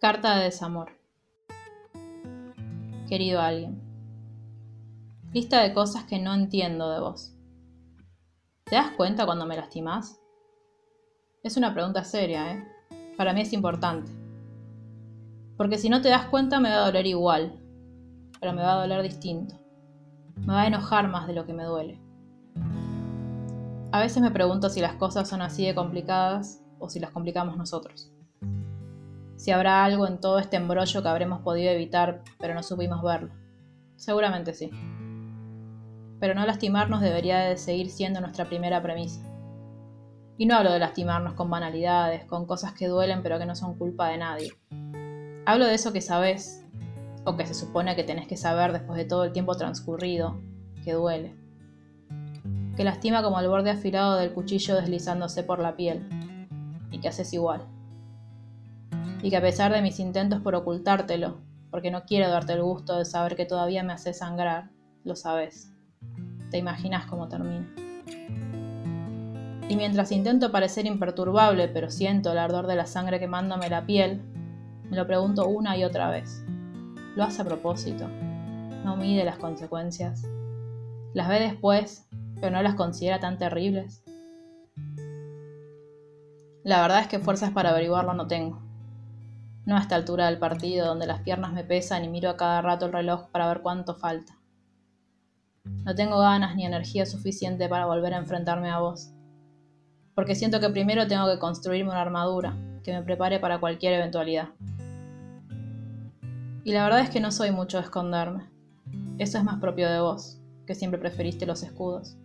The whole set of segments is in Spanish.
Carta de desamor. Querido alguien. Lista de cosas que no entiendo de vos. ¿Te das cuenta cuando me lastimás? Es una pregunta seria, ¿eh? Para mí es importante. Porque si no te das cuenta me va a doler igual, pero me va a doler distinto. Me va a enojar más de lo que me duele. A veces me pregunto si las cosas son así de complicadas o si las complicamos nosotros si habrá algo en todo este embrollo que habremos podido evitar, pero no supimos verlo. Seguramente sí. Pero no lastimarnos debería de seguir siendo nuestra primera premisa. Y no hablo de lastimarnos con banalidades, con cosas que duelen pero que no son culpa de nadie. Hablo de eso que sabes, o que se supone que tenés que saber después de todo el tiempo transcurrido, que duele. Que lastima como el borde afilado del cuchillo deslizándose por la piel, y que haces igual y que a pesar de mis intentos por ocultártelo, porque no quiero darte el gusto de saber que todavía me hace sangrar, lo sabes. Te imaginas cómo termina. Y mientras intento parecer imperturbable, pero siento el ardor de la sangre quemándome la piel, me lo pregunto una y otra vez. ¿Lo hace a propósito? ¿No mide las consecuencias? ¿Las ve después, pero no las considera tan terribles? La verdad es que fuerzas para averiguarlo no tengo. No a esta altura del partido, donde las piernas me pesan y miro a cada rato el reloj para ver cuánto falta. No tengo ganas ni energía suficiente para volver a enfrentarme a vos. Porque siento que primero tengo que construirme una armadura que me prepare para cualquier eventualidad. Y la verdad es que no soy mucho de esconderme. Eso es más propio de vos, que siempre preferiste los escudos.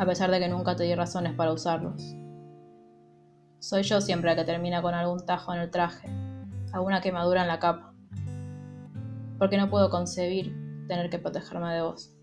A pesar de que nunca te di razones para usarlos. Soy yo siempre la que termina con algún tajo en el traje, alguna quemadura en la capa. Porque no puedo concebir tener que protegerme de vos.